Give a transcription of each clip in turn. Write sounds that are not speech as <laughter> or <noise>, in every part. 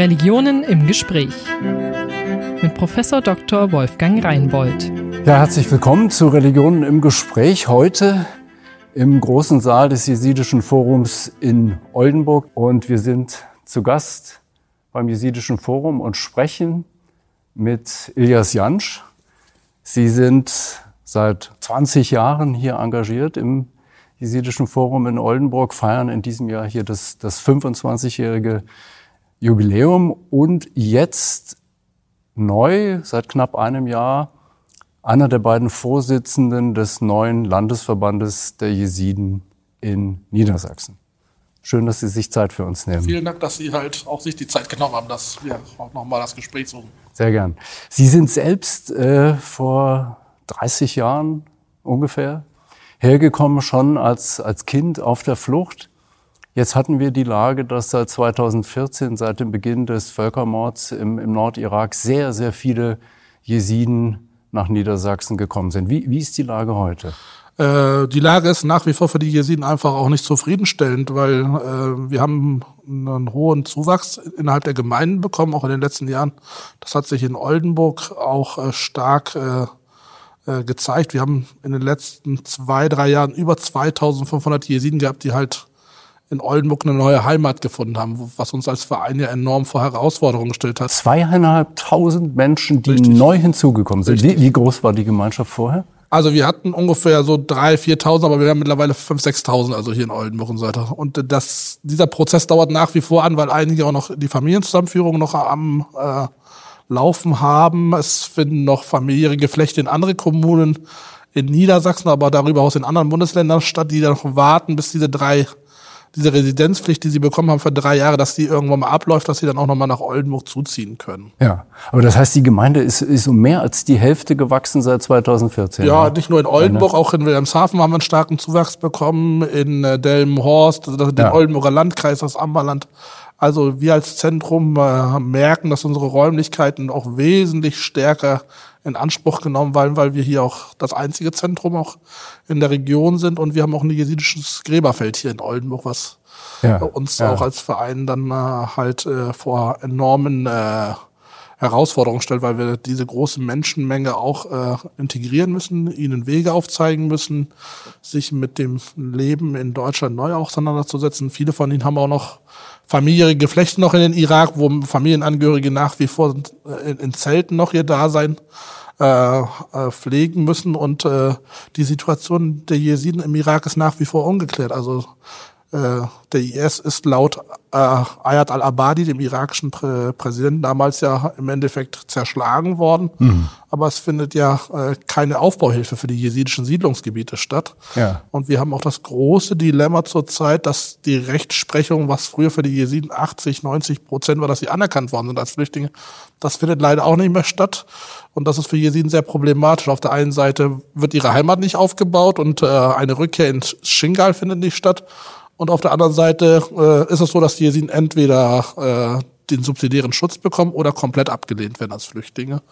Religionen im Gespräch mit Professor Dr. Wolfgang Reinbold. Ja, herzlich willkommen zu Religionen im Gespräch. Heute im großen Saal des Jesidischen Forums in Oldenburg und wir sind zu Gast beim Jesidischen Forum und sprechen mit Ilias Jansch. Sie sind seit 20 Jahren hier engagiert im Jesidischen Forum in Oldenburg, feiern in diesem Jahr hier das, das 25-jährige Jubiläum und jetzt neu, seit knapp einem Jahr, einer der beiden Vorsitzenden des neuen Landesverbandes der Jesiden in Niedersachsen. Schön, dass Sie sich Zeit für uns nehmen. Vielen Dank, dass Sie halt auch sich die Zeit genommen haben, dass wir auch nochmal das Gespräch suchen. Sehr gern. Sie sind selbst äh, vor 30 Jahren ungefähr hergekommen, schon als, als Kind auf der Flucht. Jetzt hatten wir die Lage, dass seit 2014, seit dem Beginn des Völkermords im, im Nordirak, sehr, sehr viele Jesiden nach Niedersachsen gekommen sind. Wie, wie ist die Lage heute? Äh, die Lage ist nach wie vor für die Jesiden einfach auch nicht zufriedenstellend, weil äh, wir haben einen hohen Zuwachs innerhalb der Gemeinden bekommen, auch in den letzten Jahren. Das hat sich in Oldenburg auch äh, stark äh, äh gezeigt. Wir haben in den letzten zwei, drei Jahren über 2500 Jesiden gehabt, die halt in Oldenburg eine neue Heimat gefunden haben, was uns als Verein ja enorm vor Herausforderungen gestellt hat. Zweieinhalbtausend Menschen, die Richtig. neu hinzugekommen sind. Wie, wie, groß war die Gemeinschaft vorher? Also wir hatten ungefähr so drei, viertausend, aber wir haben mittlerweile fünf, sechstausend, also hier in Oldenburg und so weiter. Und das, dieser Prozess dauert nach wie vor an, weil einige auch noch die Familienzusammenführung noch am äh, Laufen haben. Es finden noch familiäre Geflechte in andere Kommunen in Niedersachsen, aber darüber hinaus in anderen Bundesländern statt, die dann noch warten, bis diese drei diese Residenzpflicht, die sie bekommen haben für drei Jahre, dass die irgendwann mal abläuft, dass sie dann auch nochmal nach Oldenburg zuziehen können. Ja, aber das heißt, die Gemeinde ist, ist um mehr als die Hälfte gewachsen seit 2014. Ja, ne? nicht nur in Oldenburg, auch in Wilhelmshaven haben wir einen starken Zuwachs bekommen, in äh, Delmenhorst, den ja. Oldenburger Landkreis, das Amberland. Also wir als Zentrum äh, merken, dass unsere Räumlichkeiten auch wesentlich stärker in Anspruch genommen, weil, weil wir hier auch das einzige Zentrum auch in der Region sind und wir haben auch ein jesidisches Gräberfeld hier in Oldenburg, was ja, uns ja. auch als Verein dann äh, halt äh, vor enormen äh, Herausforderungen stellt, weil wir diese große Menschenmenge auch äh, integrieren müssen, ihnen Wege aufzeigen müssen, sich mit dem Leben in Deutschland neu auseinanderzusetzen. Viele von ihnen haben auch noch familiäre Geflechte noch in den Irak, wo Familienangehörige nach wie vor in, Zelten noch ihr Dasein äh, äh, pflegen müssen. Und äh, die Situation der Jesiden im Irak ist nach wie vor ungeklärt. Also der IS ist laut äh, Ayat al-Abadi, dem irakischen Prä Präsidenten, damals ja im Endeffekt zerschlagen worden. Mhm. Aber es findet ja äh, keine Aufbauhilfe für die jesidischen Siedlungsgebiete statt. Ja. Und wir haben auch das große Dilemma zurzeit, dass die Rechtsprechung, was früher für die Jesiden 80, 90 Prozent war, dass sie anerkannt worden sind als Flüchtlinge, das findet leider auch nicht mehr statt. Und das ist für Jesiden sehr problematisch. Auf der einen Seite wird ihre Heimat nicht aufgebaut und äh, eine Rückkehr ins Shingal findet nicht statt. Und auf der anderen Seite äh, ist es so, dass die Jesiden entweder äh, den subsidiären Schutz bekommen oder komplett abgelehnt werden als Flüchtlinge.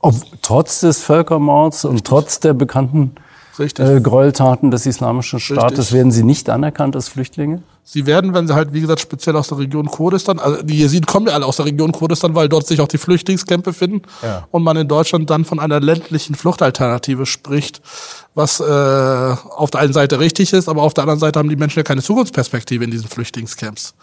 Ob, trotz des Völkermords und trotz der bekannten äh, Gräueltaten des Islamischen Staates Richtig. werden sie nicht anerkannt als Flüchtlinge? Sie werden, wenn sie halt, wie gesagt, speziell aus der Region Kurdistan, also die Jesiden kommen ja alle aus der Region Kurdistan, weil dort sich auch die Flüchtlingscampe finden ja. und man in Deutschland dann von einer ländlichen Fluchtalternative spricht, was äh, auf der einen Seite richtig ist, aber auf der anderen Seite haben die Menschen ja keine Zukunftsperspektive in diesen Flüchtlingscamps.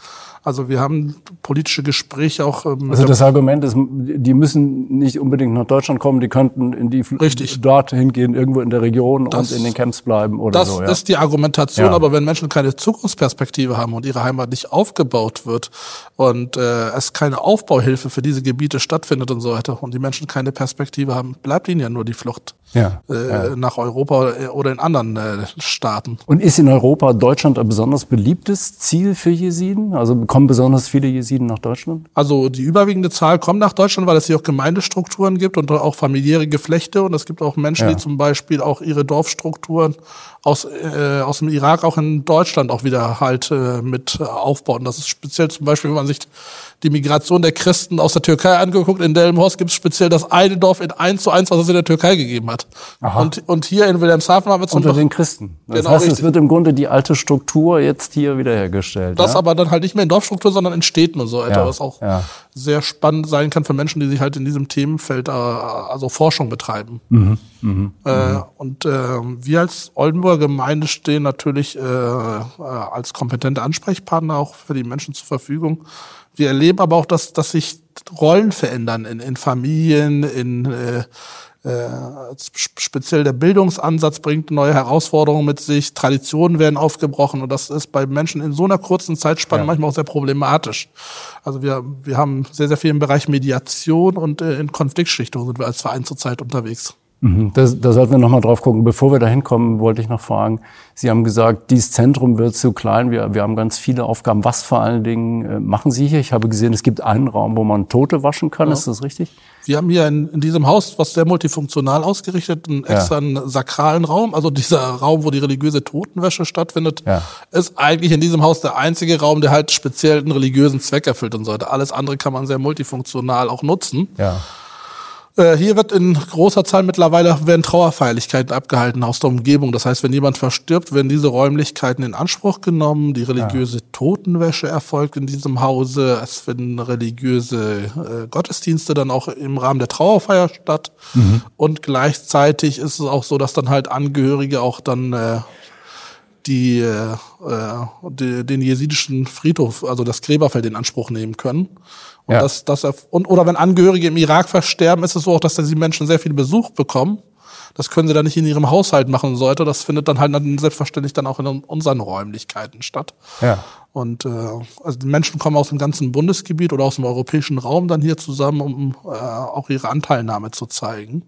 Also wir haben politische Gespräche auch. Ähm, also das Argument ist, die müssen nicht unbedingt nach Deutschland kommen, die könnten in die Richtig. dort hingehen, irgendwo in der Region das, und in den Camps bleiben oder das so. Das ja. ist die Argumentation, ja. aber wenn Menschen keine Zukunftsperspektive haben und ihre Heimat nicht aufgebaut wird und äh, es keine Aufbauhilfe für diese Gebiete stattfindet und so weiter und die Menschen keine Perspektive haben, bleibt ihnen ja nur die Flucht ja, äh, ja. nach Europa oder in anderen äh, Staaten. Und ist in Europa Deutschland ein besonders beliebtes Ziel für Jesiden? Also kommen besonders viele Jesiden nach Deutschland? Also die überwiegende Zahl kommt nach Deutschland, weil es hier auch Gemeindestrukturen gibt und auch familiäre Geflechte. Und es gibt auch Menschen, ja. die zum Beispiel auch ihre Dorfstrukturen aus, äh, aus dem Irak auch in Deutschland auch wieder halt äh, mit aufbauen. Das ist speziell zum Beispiel, wenn man sich die Migration der Christen aus der Türkei angeguckt. In Delmenhorst gibt es speziell das eine Dorf in eins zu eins, was es in der Türkei gegeben hat. Aha. Und, und hier in Wilhelmshaven haben wir zum Unter den Christen. Das genau heißt, richtig. es wird im Grunde die alte Struktur jetzt hier wiederhergestellt. Das ja? aber dann halt nicht mehr in Dorfstruktur, sondern in Städten und so weiter, Ja, was auch ja. sehr spannend sein kann für Menschen, die sich halt in diesem Themenfeld äh, also Forschung betreiben. Mhm, Äh, und äh, wir als Oldenburger Gemeinde stehen natürlich äh, äh, als kompetente Ansprechpartner auch für die Menschen zur Verfügung. Wir erleben aber auch, dass, dass sich Rollen verändern in, in Familien, in äh, äh, sp- speziell der Bildungsansatz bringt neue Herausforderungen mit sich, Traditionen werden aufgebrochen und das ist bei Menschen in so einer kurzen Zeitspanne Ja. manchmal auch sehr problematisch. Also wir, wir haben sehr, sehr viel im Bereich Mediation und äh, in Konfliktschlichtung sind wir als Verein zurzeit unterwegs. Mhm. Da, da sollten wir nochmal drauf gucken. Bevor wir da hinkommen, wollte ich noch fragen. Sie haben gesagt, dieses Zentrum wird zu klein. Wir, wir haben ganz viele Aufgaben. Was vor allen Dingen äh, machen Sie hier? Ich habe gesehen, es gibt einen Raum, wo man Tote waschen kann. Ist das richtig? Wir haben hier in, in diesem Haus, was sehr multifunktional ausgerichtet, einen Ja. extra sakralen Raum. Also dieser Raum, wo die religiöse Totenwäsche stattfindet, Ja. ist eigentlich in diesem Haus der einzige Raum, der halt speziell einen religiösen Zweck erfüllt und sollte. Alles andere kann man sehr multifunktional auch nutzen. Ja. Äh, hier wird in großer Zahl mittlerweile werden Trauerfeierlichkeiten abgehalten aus der Umgebung. Das heißt, wenn jemand verstirbt, werden diese Räumlichkeiten in Anspruch genommen. Die religiöse Totenwäsche erfolgt in diesem Hause. Es finden religiöse äh, Gottesdienste dann auch im Rahmen der Trauerfeier statt. Und gleichzeitig ist es auch so, dass dann halt Angehörige auch dann äh, die, äh, äh, die, den jesidischen Friedhof, also das Gräberfeld in Anspruch nehmen können. Und Ja. das, das, und, oder wenn Angehörige im Irak versterben, ist es so auch, dass die Menschen sehr viel Besuch bekommen. Das können sie dann nicht in ihrem Haushalt machen sollte. Das findet dann halt dann selbstverständlich dann auch in unseren Räumlichkeiten statt. Ja. Und äh, also die Menschen kommen aus dem ganzen Bundesgebiet oder aus dem europäischen Raum dann hier zusammen, um äh, auch ihre Anteilnahme zu zeigen.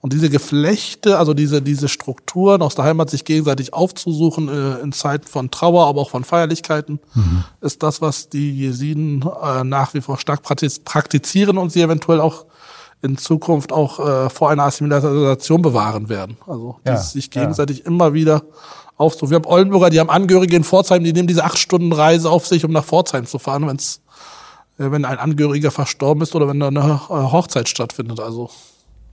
Und diese Geflechte, also diese, diese Strukturen aus der Heimat sich gegenseitig aufzusuchen äh, in Zeiten von Trauer, aber auch von Feierlichkeiten, ist das, was die Jesiden äh, nach wie vor stark praktiz praktizieren und sie eventuell auch in Zukunft auch äh, vor einer Assimilation bewahren werden. Also Ja, sich ja. gegenseitig immer wieder aufzusuchen. Wir haben Oldenburger, die haben Angehörige in Pforzheim, die nehmen diese acht Stunden Reise auf sich, um nach Pforzheim zu fahren, wenn's, äh, wenn ein Angehöriger verstorben ist oder wenn da eine äh, Hochzeit stattfindet. Also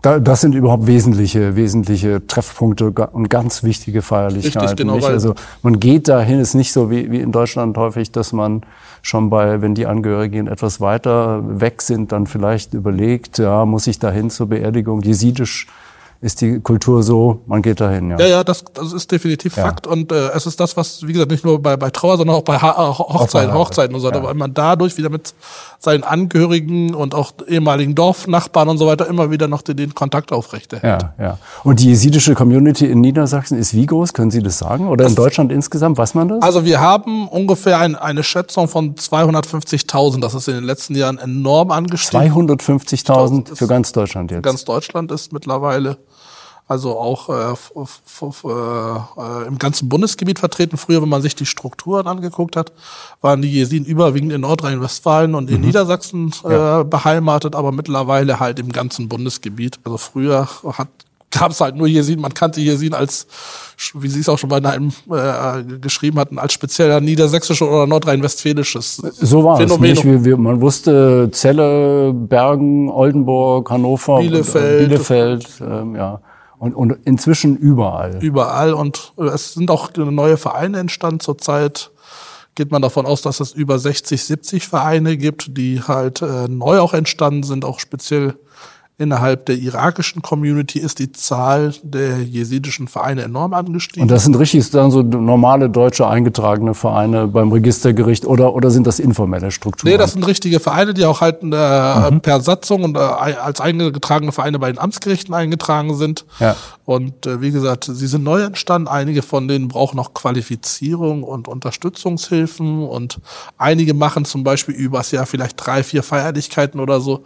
das sind überhaupt wesentliche, wesentliche Treffpunkte und ganz wichtige Feierlichkeiten. Richtig, genau, Also man geht dahin, ist nicht so wie, wie in Deutschland häufig, dass man schon bei, wenn die Angehörigen etwas weiter weg sind, dann vielleicht überlegt, ja, muss ich dahin zur Beerdigung? Jesidisch ist die Kultur so, man geht dahin, ja. Ja, ja, das, das ist definitiv Ja. Fakt. Und äh, es ist das, was, wie gesagt, nicht nur bei, bei Trauer, sondern auch bei ha äh, Hochzeiten, Hochzeit. Hochzeiten und so weiter, Ja. weil man dadurch wieder mit seinen Angehörigen und auch ehemaligen Dorfnachbarn und so weiter immer wieder noch den, den Kontakt aufrechterhält. Ja, ja. Und die jesidische Community in Niedersachsen ist wie groß? Können Sie das sagen? Oder in Deutschland insgesamt? Weiß man das? Also wir haben ungefähr ein, eine Schätzung von 250.000. Das ist in den letzten Jahren enorm angestiegen. 250.000 für ganz Deutschland jetzt. Ganz Deutschland ist mittlerweile also auch äh, äh, im ganzen Bundesgebiet vertreten. Früher, wenn man sich die Strukturen angeguckt hat, waren die Jesiden überwiegend in Nordrhein-Westfalen und in Niedersachsen äh, beheimatet, aber mittlerweile halt im ganzen Bundesgebiet. Also früher hat gab es halt nur Jesiden, man kannte Jesiden als, wie Sie es auch schon bei einem äh, geschrieben hatten, als spezieller niedersächsisches oder nordrhein-westfälisches So war Phänomen. es nicht. Wir, man wusste Celle, Bergen, Oldenburg, Hannover, Bielefeld. und, äh, Bielefeld ähm, ja. Und, und inzwischen überall. überall und äh, es sind auch neue Vereine entstanden. Zurzeit geht man davon aus, dass es über 60, 70 Vereine gibt, die halt äh, neu auch entstanden sind, auch speziell innerhalb der irakischen Community ist die Zahl der jesidischen Vereine enorm angestiegen. Und das sind richtig dann so normale deutsche eingetragene Vereine beim Registergericht oder, oder sind das informelle Strukturen? Nee, das sind richtige Vereine, die auch halt äh, per Satzung und äh, als eingetragene Vereine bei den Amtsgerichten eingetragen sind. Ja. Und äh, wie gesagt, sie sind neu entstanden. Einige von denen brauchen noch Qualifizierung und Unterstützungshilfen und einige machen zum Beispiel übers Jahr vielleicht drei, vier Feierlichkeiten oder so.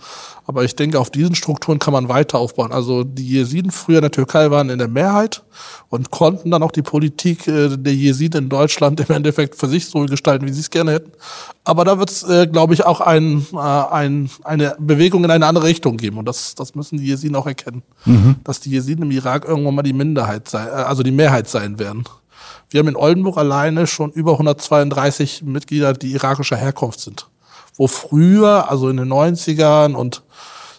Aber ich denke, auf diesen Strukturen kann man weiter aufbauen. Also die Jesiden früher in der Türkei waren in der Mehrheit und konnten dann auch die Politik äh, der Jesiden in Deutschland <laughs> im Endeffekt für sich so gestalten, wie sie es gerne hätten. Aber da wird es, äh, glaube ich, auch ein, äh, ein, eine Bewegung in eine andere Richtung geben. Und das, das müssen die Jesiden auch erkennen, dass die Jesiden im Irak irgendwann mal die Minderheit sein, also die Mehrheit sein werden. Wir haben in Oldenburg alleine schon über 132 Mitglieder, die irakischer Herkunft sind. Wo früher, also in den 90ern und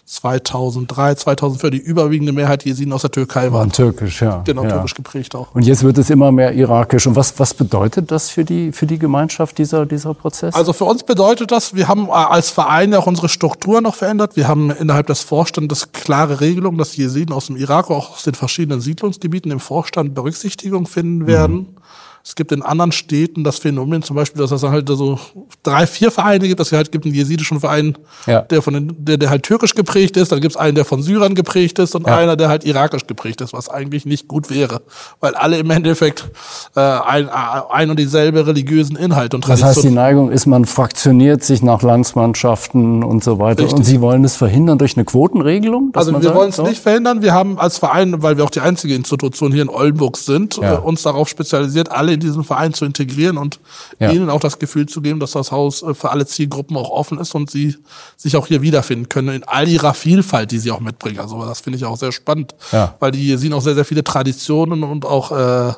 2003, 2004 die überwiegende Mehrheit Jesiden aus der Türkei waren. Türkisch, ja. Genau, ja. türkisch geprägt auch. Und jetzt wird es immer mehr irakisch. Und was, was bedeutet das für die, für die Gemeinschaft, dieser, dieser Prozess? Also für uns bedeutet das, wir haben äh, als Verein ja auch unsere Struktur noch verändert. Wir haben innerhalb des Vorstandes klare Regelungen, dass Jesiden aus dem Irak, auch aus den verschiedenen Siedlungsgebieten im Vorstand Berücksichtigung finden werden. Mhm. Es gibt in anderen Städten das Phänomen zum Beispiel, dass es halt so drei, vier Vereine gibt. Es halt gibt einen jesidischen Verein, ja. der, von den, der, der halt türkisch geprägt ist. Dann gibt es einen, der von Syrern geprägt ist und ja. einer, der halt irakisch geprägt ist, was eigentlich nicht gut wäre. Weil alle im Endeffekt äh, ein, ein und dieselbe religiösen Inhalte und Tradition. Das heißt, die Neigung ist, man fraktioniert sich nach Landsmannschaften und so weiter. Richtig. Und Sie wollen es verhindern durch eine Quotenregelung? Also wir wollen es so? nicht verhindern. Wir haben als Verein, weil wir auch die einzige Institution hier in Oldenburg sind, ja. äh, uns darauf spezialisiert, alle in diesen Verein zu integrieren und ja. ihnen auch das Gefühl zu geben, dass das Haus äh, für alle Zielgruppen auch offen ist und sie sich auch hier wiederfinden können in all ihrer Vielfalt, die sie auch mitbringen. Also das finde ich auch sehr spannend, ja. weil die sehen auch sehr, sehr viele Traditionen und auch äh,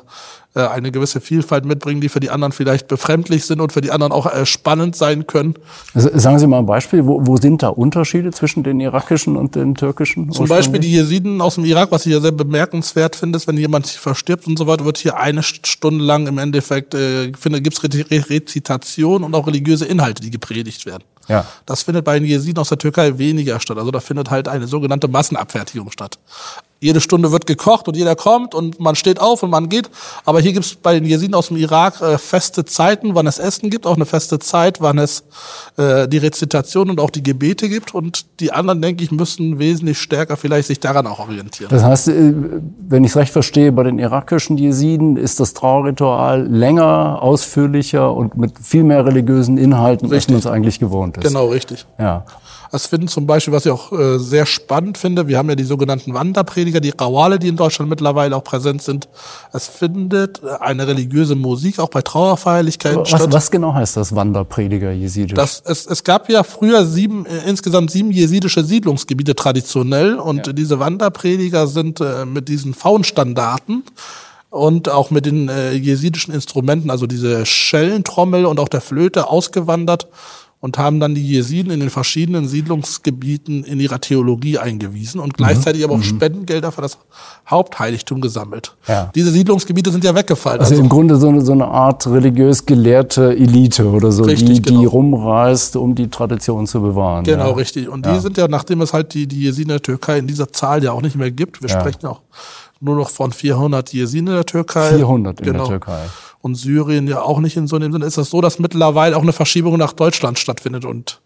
äh, eine gewisse Vielfalt mitbringen, die für die anderen vielleicht befremdlich sind und für die anderen auch äh, spannend sein können. Also sagen Sie mal ein Beispiel, wo, wo sind da Unterschiede zwischen den irakischen und den türkischen? Zum Beispiel die Jesiden aus dem Irak, was ich ja sehr bemerkenswert finde, ist, wenn jemand verstirbt und so weiter, wird hier eine Stunde lang im Endeffekt, äh, finde, gibt es Rezitation und auch religiöse Inhalte, die gepredigt werden. Ja. Das findet bei den Jesiden aus der Türkei weniger statt. Also da findet halt eine sogenannte Massenabfertigung statt jede Stunde wird gekocht und jeder kommt und man steht auf und man geht. Aber hier gibt es bei den Jesiden aus dem Irak äh, feste Zeiten, wann es Essen gibt, auch eine feste Zeit, wann es äh, die Rezitation und auch die Gebete gibt. Und die anderen, denke ich, müssen wesentlich stärker vielleicht sich daran auch orientieren. Das heißt, äh, wenn ich es recht verstehe, bei den irakischen Jesiden ist das Trauerritual länger, ausführlicher und mit viel mehr religiösen Inhalten, richtig. als man es eigentlich gewohnt ist. Genau, richtig. Ja. Das finden zum Beispiel, was ich auch äh, sehr spannend finde, wir haben ja die sogenannten Wanderprediger, die Rawale, die in Deutschland mittlerweile auch präsent sind. Es findet eine religiöse Musik auch bei Trauerfeierlichkeiten was, statt. Was genau heißt das Wanderprediger jesidisch? Das, es, es gab ja früher sieben, äh, insgesamt sieben jesidische Siedlungsgebiete traditionell und ja. diese Wanderprediger sind äh, mit diesen Faunstandarten und auch mit den äh, jesidischen Instrumenten, also diese Schellentrommel und auch der Flöte ausgewandert und haben dann die Jesiden in den verschiedenen Siedlungsgebieten in ihrer Theologie eingewiesen und gleichzeitig mhm. aber auch mhm. Spendengelder für das Hauptheiligtum gesammelt. Ja. Diese Siedlungsgebiete sind ja weggefallen. Also, also im Grunde so eine, so eine Art religiös gelehrte Elite oder so, richtig, die, genau. die rumreist, um die Tradition zu bewahren. Genau, ja. richtig. Und ja. die sind ja, nachdem es halt die, die Jesiden in der Türkei in dieser Zahl ja auch nicht mehr gibt, wir sprechen auch nur noch von 400 Jesiden in der Türkei. 400 in genau. der Türkei und Syrien ja auch nicht in so einem Sinne, ist es so, dass mittlerweile auch eine Verschiebung nach Deutschland stattfindet und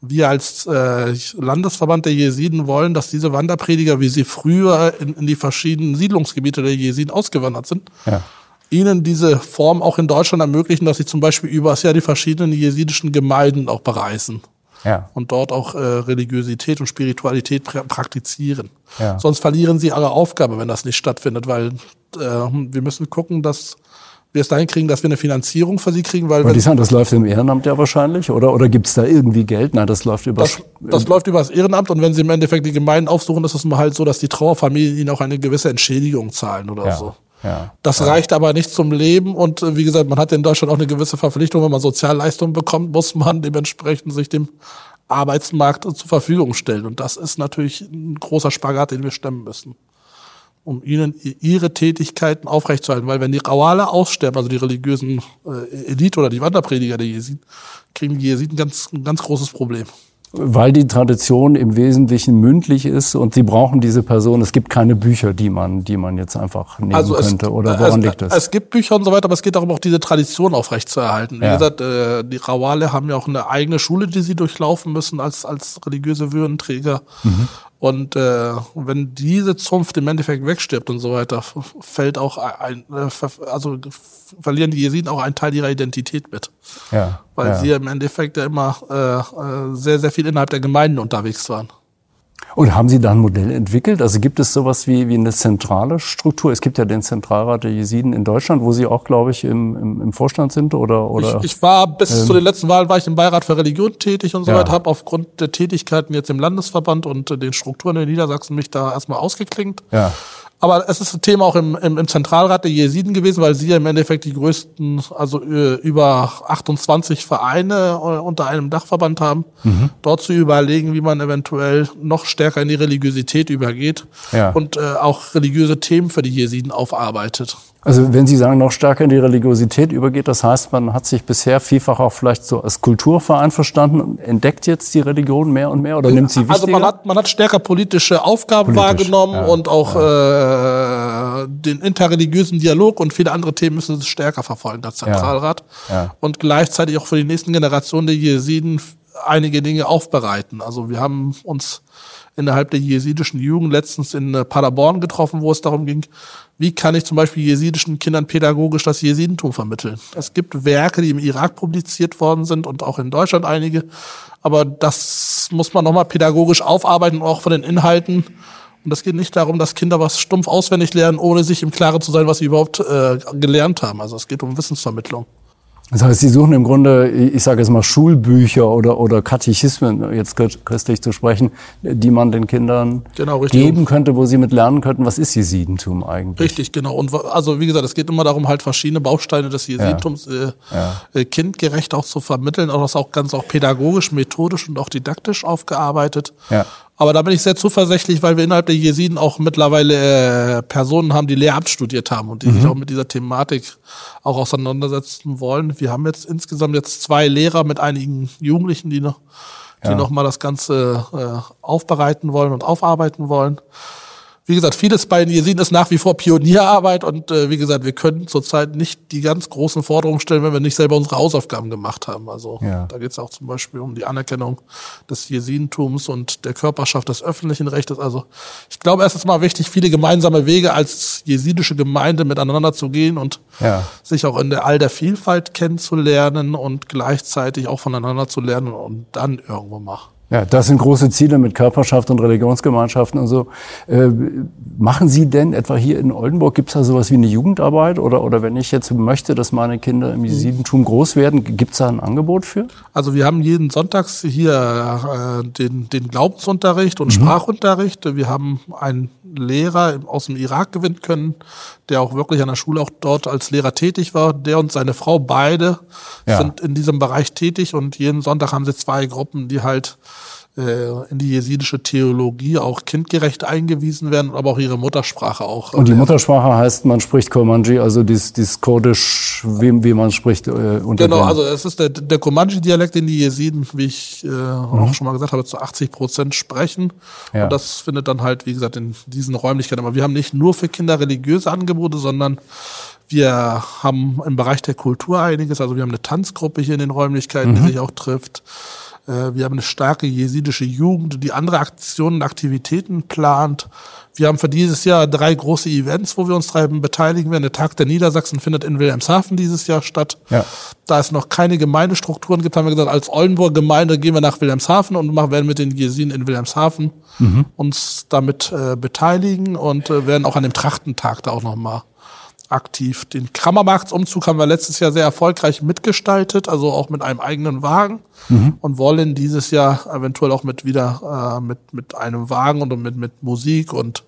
wir als äh, Landesverband der Jesiden wollen, dass diese Wanderprediger, wie sie früher in, in die verschiedenen Siedlungsgebiete der Jesiden ausgewandert sind, ja. ihnen diese Form auch in Deutschland ermöglichen, dass sie zum Beispiel übers Jahr die verschiedenen jesidischen Gemeinden auch bereisen. Ja. Und dort auch äh, Religiosität und Spiritualität pra praktizieren. Ja. Sonst verlieren sie ihre Aufgabe, wenn das nicht stattfindet, weil äh, wir müssen gucken, dass wir es dahin kriegen, dass wir eine Finanzierung für sie kriegen. Weil die sagen, das läuft im Ehrenamt ja wahrscheinlich, oder? Oder gibt es da irgendwie Geld? Nein, das läuft über das, das läuft über das Ehrenamt und wenn sie im Endeffekt die Gemeinden aufsuchen, ist es mal halt so, dass die Trauerfamilien ihnen auch eine gewisse Entschädigung zahlen oder ja. so. Ja, das ja. reicht aber nicht zum Leben und äh, wie gesagt, man hat in Deutschland auch eine gewisse Verpflichtung, wenn man Sozialleistungen bekommt, muss man <laughs> dementsprechend sich dem Arbeitsmarkt zur Verfügung stellen und das ist natürlich ein großer Spagat, den wir stemmen müssen um ihnen ihre Tätigkeiten aufrechtzuerhalten. Weil wenn die Rawale aussterben, also die religiösen äh, Elite oder die Wanderprediger der Jesiden, kriegen die Jesiden ganz, ein ganz großes Problem. Weil die Tradition im Wesentlichen mündlich ist und sie brauchen diese Person. Es gibt keine Bücher, die man, die man jetzt einfach nehmen also könnte. Es, Oder woran es, liegt das? Es gibt Bücher und so weiter, aber es geht darum, auch diese Tradition aufrechtzuerhalten. Wie ja. gesagt, äh, die Rawale haben ja auch eine eigene Schule, die sie durchlaufen müssen als, als religiöse Würdenträger. Mhm. Und äh, wenn diese Zunft im Endeffekt wegstirbt und so weiter, fällt auch ein, äh, also verlieren die Jesiden auch einen Teil ihrer Identität mit. Ja, Weil ja. sie im Endeffekt ja immer äh, äh sehr, sehr viel innerhalb der Gemeinden unterwegs waren. Und haben Sie da ein Modell entwickelt? Also gibt es sowas wie, wie eine zentrale Struktur? Es gibt ja den Zentralrat der Jesiden in Deutschland, wo Sie auch, glaube ich, im, im, im Vorstand sind oder oder. Ich, ich war bis ähm, zu den letzten Wahlen war ich im Beirat für Religion tätig und so ja. weiter, habe aufgrund der Tätigkeiten jetzt im Landesverband und den Strukturen in Niedersachsen mich da erstmal ausgeklingt. Ja. Aber es ist ein Thema auch im, im, im Zentralrat der Jesiden gewesen, weil sie ja im Endeffekt die größten, also äh, über 28 Vereine äh, unter einem Dachverband haben, mhm. dort zu überlegen, wie man eventuell noch stärker in die Religiosität übergeht ja. und äh, auch religiöse Themen für die Jesiden aufarbeitet. Also wenn Sie sagen, noch stärker in die Religiosität übergeht, das heißt, man hat sich bisher vielfach auch vielleicht so als Kulturverein verstanden und entdeckt jetzt die Religion mehr und mehr oder nimmt sie wichtiger? Also man hat, man hat stärker politische Aufgaben Politisch, wahrgenommen ja, und auch ja. äh, den interreligiösen Dialog und viele andere Themen müssen sie stärker verfolgen, der Zentralrat. Ja, und gleichzeitig auch für die nächsten Generationen der Jesiden einige Dinge aufbereiten. Also wir haben uns innerhalb der jesidischen Jugend letztens in äh, Paderborn getroffen, wo es darum ging, wie kann ich zum Beispiel jesidischen Kindern pädagogisch das Jesidentum vermitteln. Es gibt Werke, die im Irak publiziert worden sind und auch in Deutschland einige, aber das muss man nochmal pädagogisch aufarbeiten, auch von den Inhalten. Und es geht nicht darum, dass Kinder was stumpf auswendig lernen, ohne sich im Klaren zu sein, was sie überhaupt äh, gelernt haben. Also es geht um Wissensvermittlung. Das heißt, Sie suchen im Grunde, ich sage jetzt mal Schulbücher oder, oder Katechismen, jetzt christlich zu sprechen, die man den Kindern genau, geben könnte, wo sie mit lernen könnten, was ist Jesidentum eigentlich? Richtig, genau. Und also wie gesagt, es geht immer darum, halt verschiedene Bausteine des Jesidentums ja. Äh, ja. Äh, kindgerecht auch zu vermitteln, auch das auch ganz auch pädagogisch, methodisch und auch didaktisch aufgearbeitet. Ja. Aber da bin ich sehr zuversichtlich, weil wir innerhalb der Jesiden auch mittlerweile äh, Personen haben, die Lehramt studiert haben und die mhm. sich auch mit dieser Thematik auch auseinandersetzen wollen. Wir haben jetzt insgesamt jetzt zwei Lehrer mit einigen Jugendlichen, die noch, die ja. noch mal das Ganze äh, aufbereiten wollen und aufarbeiten wollen wie gesagt, vieles bei den Jesiden ist nach wie vor Pionierarbeit und äh, wie gesagt, wir können zurzeit nicht die ganz großen Forderungen stellen, wenn wir nicht selber unsere Hausaufgaben gemacht haben. Also ja. da geht es auch zum Beispiel um die Anerkennung des Jesidentums und der Körperschaft des öffentlichen Rechtes. Also ich glaube, es ist mal wichtig, viele gemeinsame Wege als jesidische Gemeinde miteinander zu gehen und ja. sich auch in der all der Vielfalt kennenzulernen und gleichzeitig auch voneinander zu lernen und dann irgendwo machen. Ja, das sind große Ziele mit Körperschaft und Religionsgemeinschaften und so. Äh, machen Sie denn etwa hier in Oldenburg, gibt es da sowas wie eine Jugendarbeit? Oder, oder wenn ich jetzt möchte, dass meine Kinder im Jesidentum groß werden, gibt es da ein Angebot für? Also wir haben jeden Sonntags hier äh, den, den Glaubensunterricht und mhm. Sprachunterricht. Wir haben einen Lehrer aus dem Irak gewinnen können, der auch wirklich an der Schule auch dort als Lehrer tätig war. Der und seine Frau beide ja. sind in diesem Bereich tätig und jeden Sonntag haben sie zwei Gruppen, die halt in die jesidische Theologie auch kindgerecht eingewiesen werden, aber auch ihre Muttersprache auch. Und die Muttersprache heißt, man spricht Komanji, also dieses, dieses Kurdisch, wie, wie man spricht. Äh, unter genau, also es ist der, der Komanji-Dialekt, den die Jesiden, wie ich äh, mhm. auch schon mal gesagt habe, zu 80 Prozent sprechen. Ja. Und das findet dann halt, wie gesagt, in diesen Räumlichkeiten. Aber wir haben nicht nur für Kinder religiöse Angebote, sondern wir haben im Bereich der Kultur einiges. Also wir haben eine Tanzgruppe hier in den Räumlichkeiten, mhm. die sich auch trifft. Äh, wir haben eine starke jesidische Jugend, die andere Aktionen und Aktivitäten plant. Wir haben für dieses Jahr drei große Events, wo wir uns treiben beteiligen werden. Der Tag der Niedersachsen findet in Wilhelmshaven dieses Jahr statt. Ja. Da es noch keine Gemeindestrukturen gibt, haben wir gesagt, als Oldenburg Gemeinde gehen wir nach Wilhelmshaven und werden mit den Jesiden in Wilhelmshaven mhm. uns damit äh, beteiligen und äh, werden auch an dem Trachtentag da auch nochmal aktiv. Den Krammermarktsumzug haben wir letztes Jahr sehr erfolgreich mitgestaltet, also auch mit einem eigenen Wagen mhm. und wollen dieses Jahr eventuell auch mit wieder äh, mit mit einem Wagen und mit mit Musik und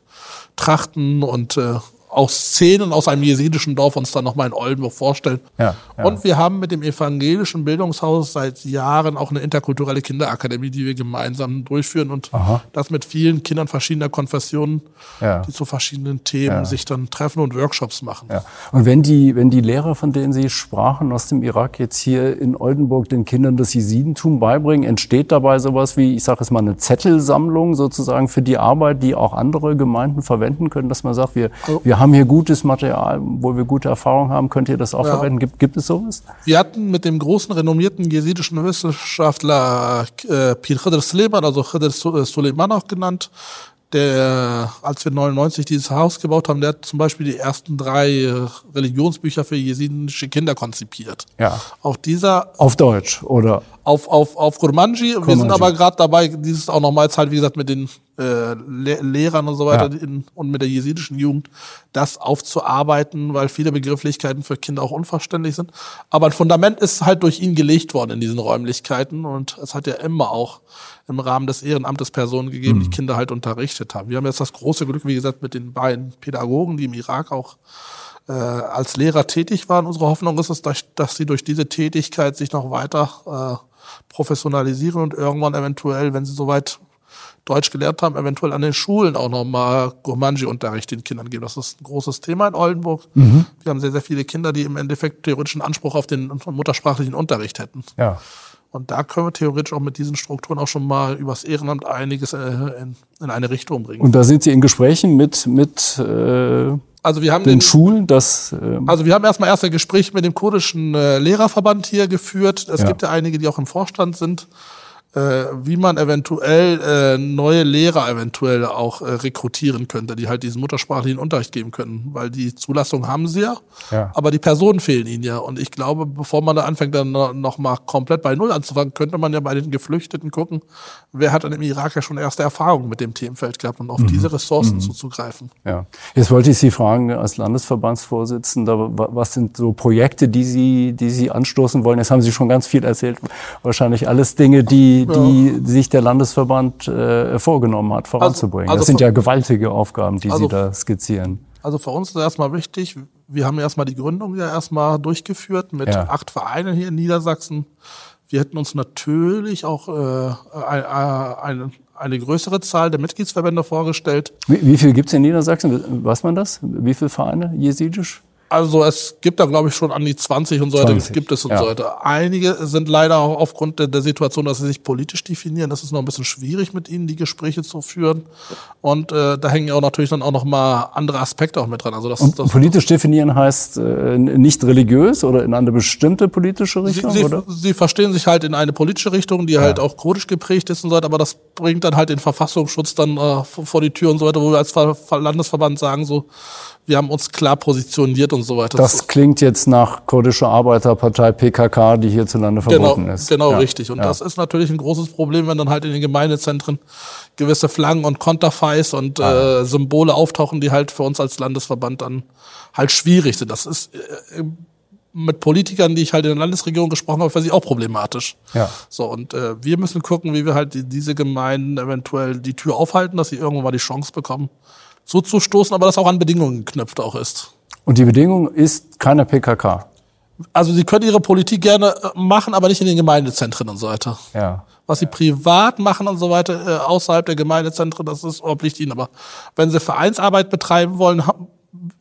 Trachten und äh, aus Szenen aus einem jesidischen Dorf uns dann nochmal in Oldenburg vorstellen. Ja, ja. Und wir haben mit dem evangelischen Bildungshaus seit Jahren auch eine interkulturelle Kinderakademie, die wir gemeinsam durchführen und Aha. das mit vielen Kindern verschiedener Konfessionen, ja. die zu verschiedenen Themen sich dann treffen und Workshops machen. Und wenn die, wenn die Lehrer, von denen Sie sprachen aus dem Irak jetzt hier in Oldenburg den Kindern das Jesidentum beibringen, entsteht dabei sowas wie, ich sage es mal, eine Zettelsammlung sozusagen für die Arbeit, die auch andere Gemeinden verwenden können, dass man sagt, wir, also, wir haben hier gutes Material, wo wir gute Erfahrungen haben. Könnt ihr das auch ja. verwenden? Gibt, gibt es sowas? Wir hatten mit dem großen, renommierten jesidischen Wissenschaftler äh, Pir Khidr Suleiman, also Khidr äh, Suleiman auch genannt, der, als wir 99 dieses Haus gebaut haben, der hat zum Beispiel die ersten drei äh, Religionsbücher für jesidische Kinder konzipiert. Ja. Auf dieser. Auf Deutsch, oder? Auf, auf, auf Kurmanji. Wir sind aber gerade dabei, dieses auch nochmals halt, wie gesagt, mit den äh, Le Lehrern und so weiter ja. in, und mit der jesidischen Jugend, das aufzuarbeiten, weil viele Begrifflichkeiten für Kinder auch unverständlich sind. Aber ein Fundament ist halt durch ihn gelegt worden in diesen Räumlichkeiten und es hat ja immer auch im Rahmen des Ehrenamtes Personen gegeben, mhm. die Kinder halt unterrichtet haben. Wir haben jetzt das große Glück, wie gesagt, mit den beiden Pädagogen, die im Irak auch äh, als Lehrer tätig waren. Unsere Hoffnung ist es, dass, dass sie durch diese Tätigkeit sich noch weiter äh, professionalisieren und irgendwann eventuell, wenn sie soweit Deutsch gelernt haben, eventuell an den Schulen auch nochmal Gurmanji-Unterricht den Kindern geben. Das ist ein großes Thema in Oldenburg. Mhm. Wir haben sehr, sehr viele Kinder, die im Endeffekt theoretischen Anspruch auf den muttersprachlichen Unterricht hätten. Ja. Und da können wir theoretisch auch mit diesen Strukturen auch schon mal übers Ehrenamt einiges äh, in, in eine Richtung bringen. Und da sind Sie in Gesprächen mit, mit äh, also wir haben den, den Schulen, das. Ähm also wir haben erstmal erst ein Gespräch mit dem kurdischen äh, Lehrerverband hier geführt. Es ja. gibt ja einige, die auch im Vorstand sind äh, wie man eventuell äh, neue Lehrer eventuell auch äh, rekrutieren könnte, die halt diesen muttersprachlichen Unterricht geben können, weil die Zulassung haben sie ja, ja. aber die Personen fehlen ihnen ja. Und ich glaube, bevor man da anfängt, dann noch mal komplett bei Null anzufangen, könnte man ja bei den Geflüchteten gucken, wer hat dann im Irak ja schon erste Erfahrungen mit dem Themenfeld gehabt und auf mhm. diese Ressourcen mhm. zuzugreifen. Ja. Jetzt wollte ich Sie fragen, als Landesverbandsvorsitzender, was sind so Projekte, die Sie, die Sie anstoßen wollen? Jetzt haben Sie schon ganz viel erzählt. Wahrscheinlich alles Dinge, die die, ja. sich der Landesverband äh, vorgenommen hat, voranzubringen. Also, also das sind ja gewaltige Aufgaben, die also, Sie da skizzieren. Also für uns ist erstmal wichtig, wir haben erstmal die Gründung ja erstmal durchgeführt mit ja. acht Vereinen hier in Niedersachsen. Wir hätten uns natürlich auch äh, eine, eine größere Zahl der Mitgliedsverbände vorgestellt. Wie, wie viel gibt's in Niedersachsen? Weiß man das? Wie viele Vereine jesidisch? Also es gibt da, glaube ich, schon an die 20 und so weiter, gibt es und ja. so weiter. Einige sind leider auch aufgrund der, der, Situation, dass sie sich politisch definieren, das ist noch ein bisschen schwierig mit ihnen, die Gespräche zu führen. Und äh, da hängen ja auch natürlich dann auch noch mal andere Aspekte auch mit dran. Also das, und das politisch definieren heißt äh, nicht religiös oder in eine bestimmte politische Richtung? Sie, sie, oder? sie verstehen sich halt in eine politische Richtung, die ja. halt auch kurdisch geprägt ist und so weiter, aber das bringt dann halt den Verfassungsschutz dann äh, vor die Tür und so weiter, wo wir als Landesverband sagen so, wir haben uns klar positioniert und so weiter. Das klingt jetzt nach kurdischer Arbeiterpartei PKK, die hierzulande genau, verboten genau, ist. Genau, ja. richtig. Und ja. das ist natürlich ein großes Problem, wenn dann halt in den Gemeindezentren gewisse Flaggen und Konterfeis und ah. äh, Symbole auftauchen, die halt für uns als Landesverband dann halt schwierig sind. Das ist äh, mit Politikern, die ich halt in der Landesregierung gesprochen habe, für sie auch problematisch. Ja. So, und äh, wir müssen gucken, wie wir halt die, diese Gemeinden eventuell die Tür aufhalten, dass sie irgendwann mal die Chance bekommen, zuzustoßen, aber das auch an Bedingungen geknüpft auch ist. Und die Bedingung ist keine PKK. Also sie können ihre Politik gerne äh, machen, aber nicht in den Gemeindezentren und so weiter. Ja. Was sie privat machen und so weiter äh, außerhalb der Gemeindezentren, das ist obliegt ihnen. Aber wenn sie Vereinsarbeit betreiben wollen,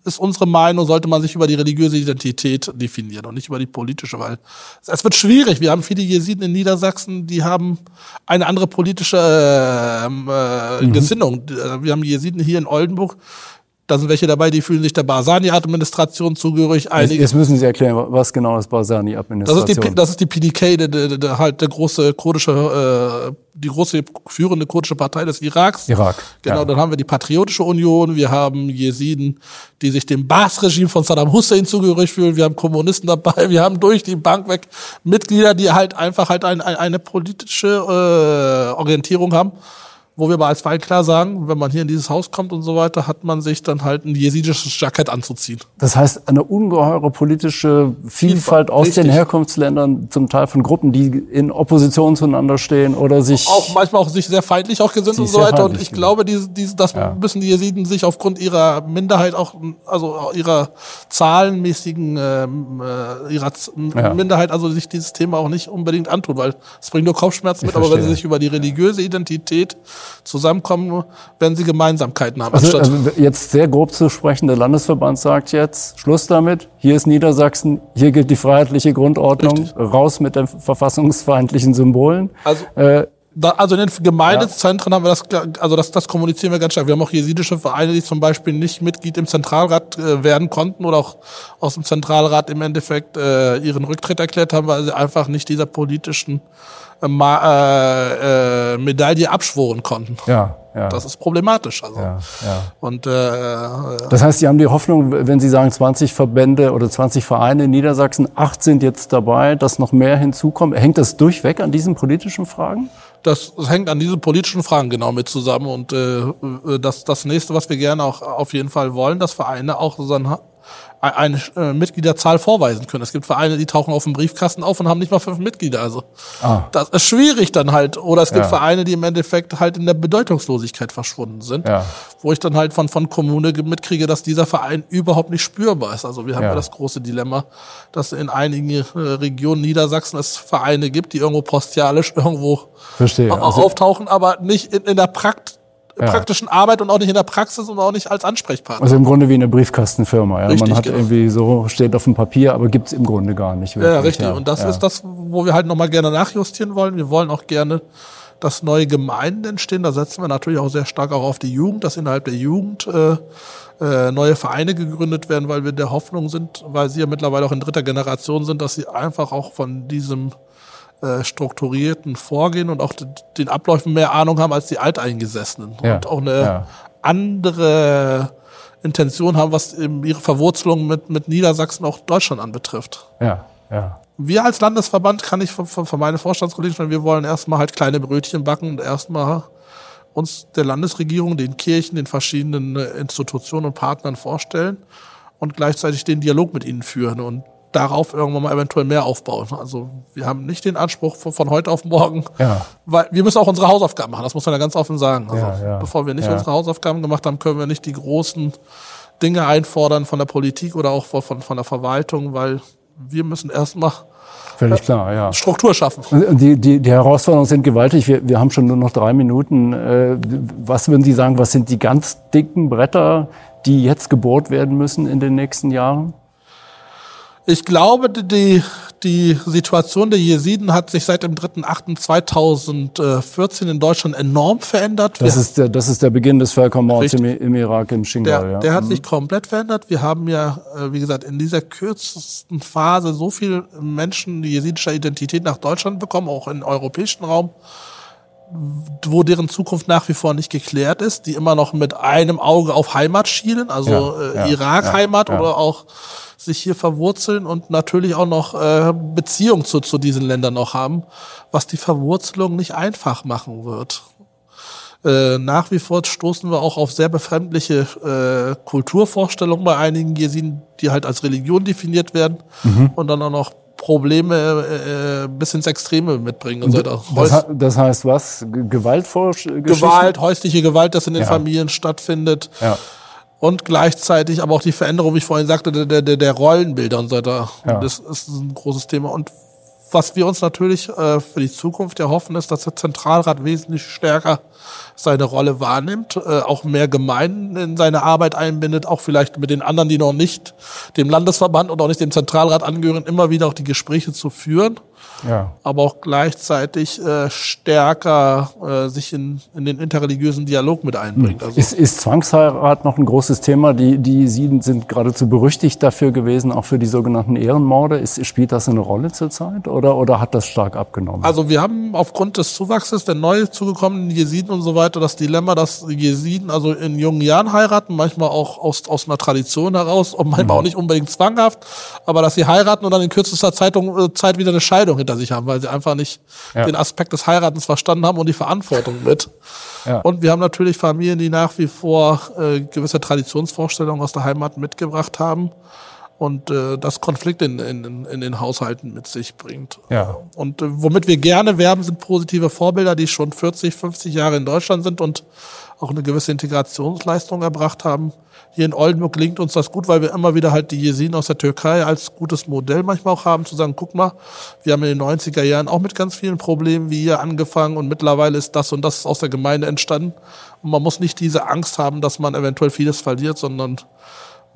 ist unsere Meinung, sollte man sich über die religiöse Identität definieren und nicht über die politische, weil es wird schwierig. Wir haben viele Jesiden in Niedersachsen, die haben eine andere politische äh, äh, mhm. Gesinnung. Wir haben Jesiden hier in Oldenburg, da sind welche dabei, die fühlen sich der Barsani-Administration zugehörig. Einige, Jetzt müssen Sie erklären, was genau ist Barsani-Administration? Das ist die, das ist die PDK, der, der, der, halt der große kurdische, äh, die große führende kurdische Partei des Iraks. Irak. Genau, ja. dann haben wir die Patriotische Union, wir haben Jesiden, die sich dem Baas-Regime von Saddam Hussein zugehörig fühlen, wir haben Kommunisten dabei, wir haben durch die Bank weg Mitglieder, die halt einfach halt ein, ein, eine politische äh, Orientierung haben wo wir aber als Fall klar sagen, wenn man hier in dieses Haus kommt und so weiter, hat man sich dann halt ein jesidisches Jackett anzuziehen. Das heißt, eine ungeheure politische Vielfalt aus Richtig. den Herkunftsländern, zum Teil von Gruppen, die in Opposition zueinander stehen oder sich... Auch manchmal auch sich sehr feindlich auch gesinnt und so weiter. Und ich glaube, diese, diese, das ja. müssen die Jesiden sich aufgrund ihrer Minderheit auch, also ihrer zahlenmäßigen, ähm, äh, ihrer ja. Minderheit, also sich dieses Thema auch nicht unbedingt antun, weil es bringt nur Kopfschmerzen ich mit, verstehe. aber wenn sie sich über die religiöse Identität zusammenkommen, wenn sie Gemeinsamkeiten haben. Also, also jetzt sehr grob zu sprechen, der Landesverband sagt jetzt, Schluss damit, hier ist Niedersachsen, hier gilt die freiheitliche Grundordnung, Richtig. raus mit den verfassungsfeindlichen Symbolen. Also, äh, Da, also in den Gemeindezentren ja. haben wir das, also das, das kommunizieren wir ganz stark. Wir haben auch jesidische Vereine, die zum Beispiel nicht Mitglied im Zentralrat äh, werden konnten oder auch aus dem Zentralrat im Endeffekt äh, ihren Rücktritt erklärt haben, weil sie einfach nicht dieser politischen äh, äh, Medaille abschworen konnten. Ja, ja. Das ist problematisch. Also. Ja, ja. Und, äh, das heißt, Sie haben die Hoffnung, wenn Sie sagen 20 Verbände oder 20 Vereine in Niedersachsen, acht sind jetzt dabei, dass noch mehr hinzukommen. Hängt das durchweg an diesen politischen Fragen? Das, das hängt an diesen politischen Fragen genau mit zusammen. Und äh, äh das, das nächste, was wir gerne auch auf jeden Fall wollen, dass Vereine auch so ein eine äh, Mitgliederzahl vorweisen können. Es gibt Vereine, die tauchen auf dem Briefkasten auf und haben nicht mal fünf Mitglieder. Also ah. das ist schwierig dann halt. Oder es gibt ja. Vereine, die im Endeffekt halt in der Bedeutungslosigkeit verschwunden sind, ja. wo ich dann halt von von Kommune mitkriege, dass dieser Verein überhaupt nicht spürbar ist. Also wir haben ja, ja das große Dilemma, dass in einigen äh, Regionen Niedersachsen es Vereine gibt, die irgendwo postialisch irgendwo Verstehe. Also auftauchen, aber nicht in, in der Prakt ja. praktischen Arbeit und auch nicht in der Praxis und auch nicht als Ansprechpartner. Also im Grunde wie eine Briefkastenfirma. Ja? Richtig, Man hat genau. irgendwie so, steht auf dem Papier, aber gibt's im Grunde gar nicht. Wirklich. Ja, richtig. Ja. Und das ist das, wo wir halt nochmal gerne nachjustieren wollen. Wir wollen auch gerne, dass neue Gemeinden entstehen. Da setzen wir natürlich auch sehr stark auch auf die Jugend, dass innerhalb der Jugend äh, äh, neue Vereine gegründet werden, weil wir der Hoffnung sind, weil sie ja mittlerweile auch in dritter Generation sind, dass sie einfach auch von diesem äh, strukturierten Vorgehen und auch den Abläufen mehr Ahnung haben als die Alteingesessenen ja. und auch eine ja. andere Intention haben, was ihre Verwurzelung mit, mit Niedersachsen auch Deutschland anbetrifft. Ja, ja. Wir als Landesverband kann ich von, von, von meinen Vorstandskollegen schon, wir wollen erstmal halt kleine Brötchen backen und erstmal uns der Landesregierung, den Kirchen, den verschiedenen äh, Institutionen und Partnern vorstellen und gleichzeitig den Dialog mit ihnen führen. Und darauf irgendwann mal eventuell mehr aufbauen. Also wir haben nicht den Anspruch von, von heute auf morgen, ja. weil wir müssen auch unsere Hausaufgaben machen, das muss man ja ganz offen sagen. Also ja, ja. bevor wir nicht unsere Hausaufgaben gemacht haben, können wir nicht die großen Dinge einfordern von der Politik oder auch von, von der Verwaltung, weil wir müssen erstmal Völlig klar, ja. Struktur schaffen. Die, die, die Herausforderungen sind gewaltig. Wir, wir haben schon nur noch drei Minuten. Äh, was würden Sie sagen, was sind die ganz dicken Bretter, die jetzt gebohrt werden müssen in den nächsten Jahren? Ich glaube, die, die Situation der Jesiden hat sich seit dem 3.8.2014 in Deutschland enorm verändert. Das ist, der, das ist der Beginn des Völkermords im, im, Irak, im Shingal. Der, ja. der hat mhm. sich komplett verändert. Wir haben ja, äh, wie gesagt, in dieser kürzesten Phase so viele Menschen jesidischer Identität nach Deutschland bekommen, auch im europäischen Raum wo deren Zukunft nach wie vor nicht geklärt ist, die immer noch mit einem Auge auf Heimat schielen, also ja, äh, Irak-Heimat ja, oder auch sich hier verwurzeln und natürlich auch noch äh, Beziehung zu, zu diesen Ländern noch haben, was die Verwurzelung nicht einfach machen wird. Äh, nach wie vor stoßen wir auch auf sehr befremdliche äh, Kulturvorstellungen bei einigen Jesiden, die halt als Religion definiert werden mhm. und dann auch noch Probleme äh, bis ins Extreme mitbringen und so weiter. Das, das, heißt was? Gewaltvorstellungen? Gewalt, häusliche Gewalt, das in den ja. Familien stattfindet. Ja und gleichzeitig aber auch die Veränderung, wie ich vorhin sagte, der, der, der Rollenbilder und so weiter. Ja. Das ist ein großes Thema. Und was wir uns natürlich äh, für die Zukunft erhoffen, ist, dass der Zentralrat wesentlich stärker seine Rolle wahrnimmt, äh, auch mehr Gemeinden in seine Arbeit einbindet, auch vielleicht mit den anderen, die noch nicht dem Landesverband und auch nicht dem Zentralrat angehören, immer wieder auch die Gespräche zu führen ja. aber auch gleichzeitig äh, stärker äh, sich in, in den interreligiösen Dialog mit einbringt. Also ist, ist Zwangsheirat noch ein großes Thema? Die, die Sieden sind geradezu berüchtigt dafür gewesen, auch für die sogenannten Ehrenmorde. Ist, spielt das eine Rolle zurzeit oder, oder hat das stark abgenommen? Also wir haben aufgrund des Zuwachses der neu zugekommenen Jesiden und so weiter das Dilemma, dass Jesiden also in jungen Jahren heiraten, manchmal auch aus, aus einer Tradition heraus und manchmal mhm. auch nicht unbedingt zwanghaft, aber dass sie heiraten und dann in kürzester Zeitung, äh, Zeit wieder eine Scheidung hinter sich haben, weil sie einfach nicht ja. den Aspekt des Heiratens verstanden haben und die Verantwortung mit. Ja. Und wir haben natürlich Familien, die nach wie vor äh, gewisse Traditionsvorstellungen aus der Heimat mitgebracht haben und äh, das Konflikte in, in, in den Haushalten mit sich bringt. Ja. Und äh, womit wir gerne werben, sind positive Vorbilder, die schon 40, 50 Jahre in Deutschland sind und auch eine gewisse Integrationsleistung erbracht haben. Hier in Oldenburg gelingt uns das gut, weil wir immer wieder halt die Jesiden aus der Türkei als gutes Modell manchmal auch haben, zu sagen, guck mal, wir haben in den 90er Jahren auch mit ganz vielen Problemen wie hier angefangen und mittlerweile ist das und das aus der Gemeinde entstanden. Und man muss nicht diese Angst haben, dass man eventuell vieles verliert, sondern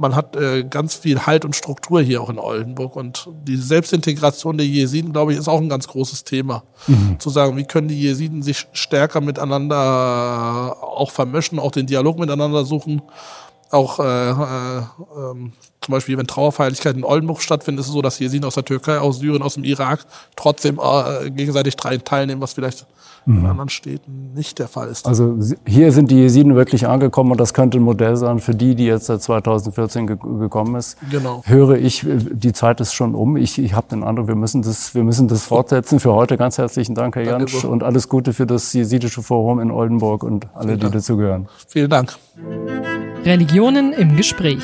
man hat äh, ganz viel Halt und Struktur hier auch in Oldenburg. Und die Selbstintegration der Jesiden, glaube ich, ist auch ein ganz großes Thema. Mhm. Zu sagen, wie können die Jesiden sich stärker miteinander auch vermischen, auch den Dialog miteinander suchen. Auch äh, äh, ähm, zum Beispiel, wenn Trauerfeierlichkeiten in Oldenburg stattfinden, ist es so, dass Jesiden aus der Türkei, aus Syrien, aus dem Irak trotzdem äh, gegenseitig teilnehmen, was vielleicht mhm. in anderen Städten nicht der Fall ist. Also hier sind die Jesiden wirklich angekommen und das könnte ein Modell sein für die, die jetzt seit 2014 ge gekommen ist. Genau. Höre ich, die Zeit ist schon um. Ich, ich habe den Eindruck, wir müssen das, wir müssen das fortsetzen. Für heute ganz herzlichen Dank, Herr Jansch, und alles Gute für das Jesidische Forum in Oldenburg und alle, die dazugehören. Vielen Dank. Religionen im Gespräch.